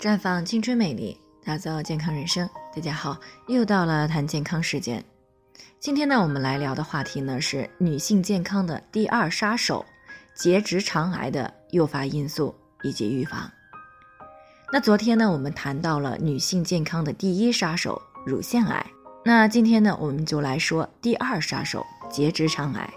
绽放青春美丽，打造健康人生。大家好，又到了谈健康时间。今天呢，我们来聊的话题呢是女性健康的第二杀手——结直肠癌的诱发因素以及预防。那昨天呢，我们谈到了女性健康的第一杀手——乳腺癌。那今天呢，我们就来说第二杀手——结直肠癌。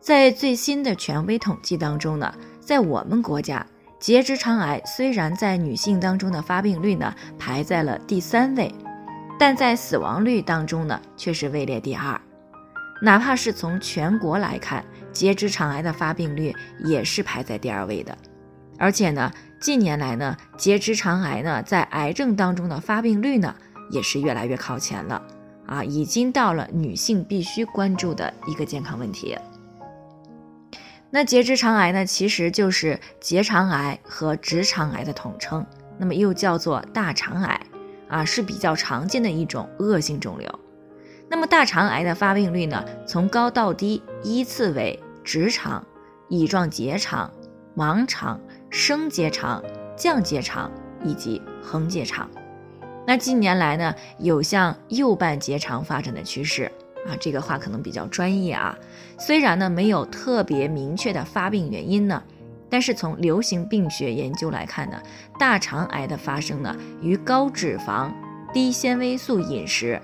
在最新的权威统计当中呢，在我们国家。结直肠癌虽然在女性当中的发病率呢排在了第三位，但在死亡率当中呢却是位列第二。哪怕是从全国来看，结直肠癌的发病率也是排在第二位的。而且呢，近年来呢，结直肠癌呢在癌症当中的发病率呢也是越来越靠前了啊，已经到了女性必须关注的一个健康问题。那结直肠癌呢，其实就是结肠癌和直肠癌的统称，那么又叫做大肠癌，啊是比较常见的一种恶性肿瘤。那么大肠癌的发病率呢，从高到低依次为直肠、乙状结肠、盲肠、升结肠、降结肠以及横结肠。那近年来呢，有向右半结肠发展的趋势。啊，这个话可能比较专业啊。虽然呢没有特别明确的发病原因呢，但是从流行病学研究来看呢，大肠癌的发生呢与高脂肪、低纤维素饮食，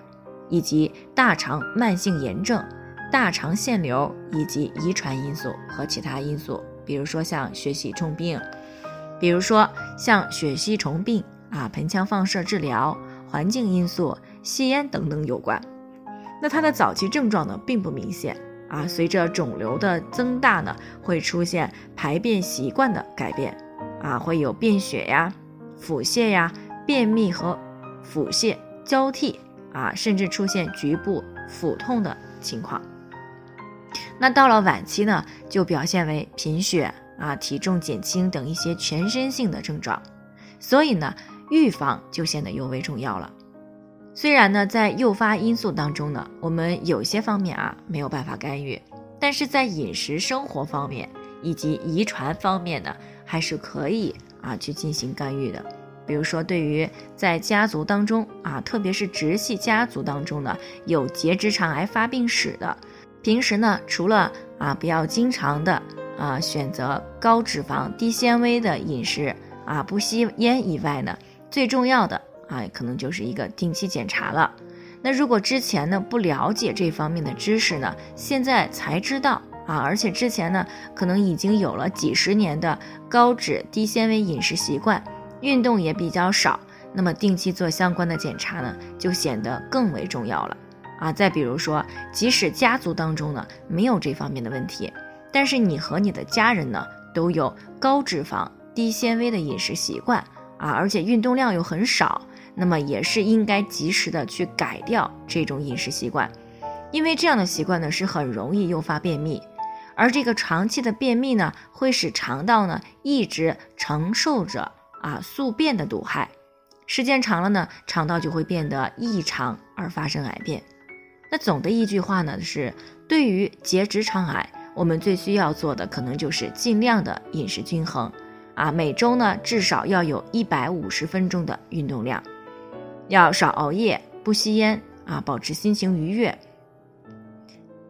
以及大肠慢性炎症、大肠腺瘤以及遗传因素和其他因素，比如说像血吸虫病，比如说像血吸虫病啊、盆腔放射治疗、环境因素、吸烟等等有关。那它的早期症状呢，并不明显啊。随着肿瘤的增大呢，会出现排便习惯的改变，啊，会有便血呀、腹泻呀、便秘和腹泻交替啊，甚至出现局部腹痛的情况。那到了晚期呢，就表现为贫血啊、体重减轻等一些全身性的症状。所以呢，预防就显得尤为重要了。虽然呢，在诱发因素当中呢，我们有些方面啊没有办法干预，但是在饮食生活方面以及遗传方面呢，还是可以啊去进行干预的。比如说，对于在家族当中啊，特别是直系家族当中呢，有结直肠癌发病史的，平时呢，除了啊不要经常的啊选择高脂肪、低纤维的饮食啊，不吸烟以外呢，最重要的。啊，可能就是一个定期检查了。那如果之前呢不了解这方面的知识呢，现在才知道啊，而且之前呢可能已经有了几十年的高脂低纤维饮食习惯，运动也比较少，那么定期做相关的检查呢，就显得更为重要了啊。再比如说，即使家族当中呢没有这方面的问题，但是你和你的家人呢都有高脂肪低纤维的饮食习惯啊，而且运动量又很少。那么也是应该及时的去改掉这种饮食习惯，因为这样的习惯呢是很容易诱发便秘，而这个长期的便秘呢会使肠道呢一直承受着啊宿便的毒害，时间长了呢肠道就会变得异常而发生癌变。那总的一句话呢是，对于结直肠癌，我们最需要做的可能就是尽量的饮食均衡啊，每周呢至少要有一百五十分钟的运动量。要少熬夜，不吸烟啊，保持心情愉悦，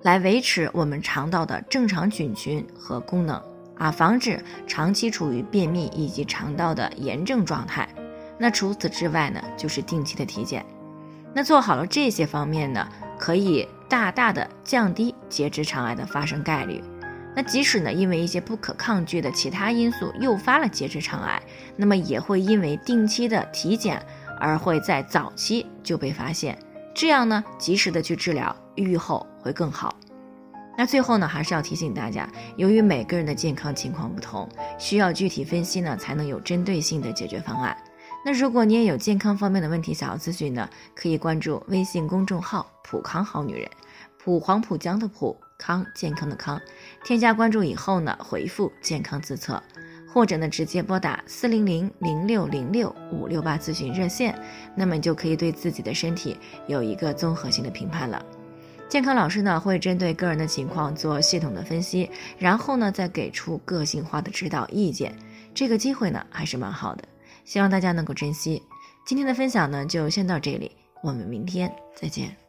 来维持我们肠道的正常菌群和功能啊，防止长期处于便秘以及肠道的炎症状态。那除此之外呢，就是定期的体检。那做好了这些方面呢，可以大大的降低结直肠癌的发生概率。那即使呢，因为一些不可抗拒的其他因素诱发了结直肠癌，那么也会因为定期的体检。而会在早期就被发现，这样呢，及时的去治疗，愈后会更好。那最后呢，还是要提醒大家，由于每个人的健康情况不同，需要具体分析呢，才能有针对性的解决方案。那如果你也有健康方面的问题想要咨询呢，可以关注微信公众号“普康好女人”，普黄浦江的普康健康的康，添加关注以后呢，回复“健康自测”。或者呢，直接拨打四零零零六零六五六八咨询热线，那么你就可以对自己的身体有一个综合性的评判了。健康老师呢会针对个人的情况做系统的分析，然后呢再给出个性化的指导意见。这个机会呢还是蛮好的，希望大家能够珍惜。今天的分享呢，就先到这里，我们明天再见。